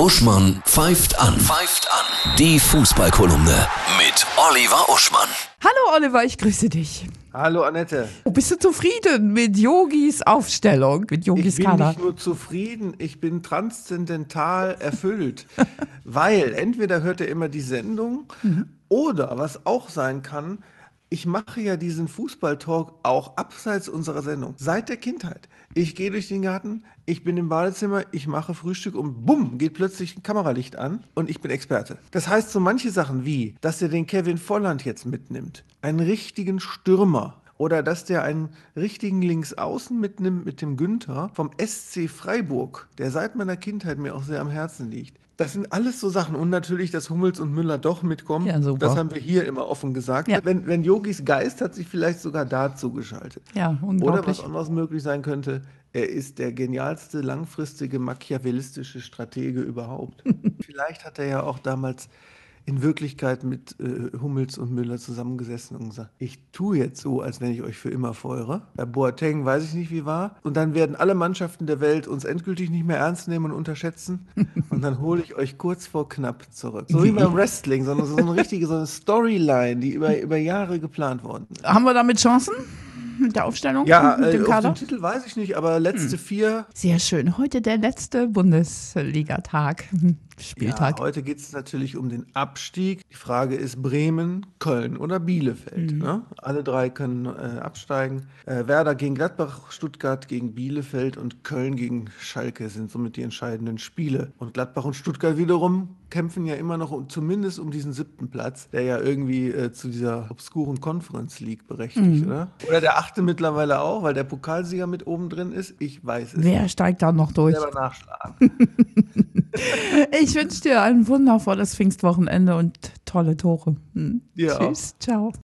Uschmann pfeift an. Pfeift an. Die Fußballkolumne mit Oliver Uschmann. Hallo Oliver, ich grüße dich. Hallo Annette. Bist du zufrieden mit Yogis Aufstellung, mit Yogis Ich bin Kader? nicht nur zufrieden, ich bin transzendental erfüllt. weil entweder hört er immer die Sendung oder was auch sein kann, ich mache ja diesen Fußballtalk auch abseits unserer Sendung. Seit der Kindheit. Ich gehe durch den Garten, ich bin im Badezimmer, ich mache Frühstück und bumm, geht plötzlich ein Kameralicht an und ich bin Experte. Das heißt so manche Sachen wie, dass er den Kevin Volland jetzt mitnimmt, einen richtigen Stürmer, oder dass der einen richtigen Linksaußen mitnimmt mit dem Günther vom SC Freiburg, der seit meiner Kindheit mir auch sehr am Herzen liegt. Das sind alles so Sachen. Und natürlich, dass Hummels und Müller doch mitkommen. Ja. Das haben wir hier immer offen gesagt. Ja. Wenn, wenn Yogis Geist hat sich vielleicht sogar dazu geschaltet. Ja, Oder was anderes möglich sein könnte, er ist der genialste, langfristige, machiavellistische Stratege überhaupt. vielleicht hat er ja auch damals in Wirklichkeit mit äh, Hummels und Müller zusammengesessen und gesagt, ich tue jetzt so, als wenn ich euch für immer feuere. Bei Boateng weiß ich nicht, wie war. Und dann werden alle Mannschaften der Welt uns endgültig nicht mehr ernst nehmen und unterschätzen. und dann hole ich euch kurz vor knapp zurück. So wie beim Wrestling, sondern so eine richtige so eine Storyline, die über, über Jahre geplant worden ist. Haben wir damit Chancen mit der Aufstellung? Ja, mit äh, dem auf Kader? den Titel weiß ich nicht, aber letzte vier. Sehr schön. Heute der letzte Bundesligatag, Spieltag. Ja, heute geht es natürlich um den Abstieg. Die Frage ist Bremen, Köln oder Bielefeld. Ne? Alle drei können äh, absteigen. Äh, Werder gegen Gladbach, Stuttgart gegen Bielefeld und Köln gegen Schalke sind somit die entscheidenden Spiele. Und Gladbach und Stuttgart wiederum kämpfen ja immer noch um, zumindest um diesen siebten Platz, der ja irgendwie äh, zu dieser obskuren Conference League berechtigt, oder? Oder der achte mittlerweile auch, weil der Pokalsieger mit oben drin ist. Ich weiß es. Wer steigt da noch durch? Selber nachschlagen. Ich wünsche dir ein wundervolles Pfingstwochenende und tolle Tore. Hm. Auch. Tschüss, ciao.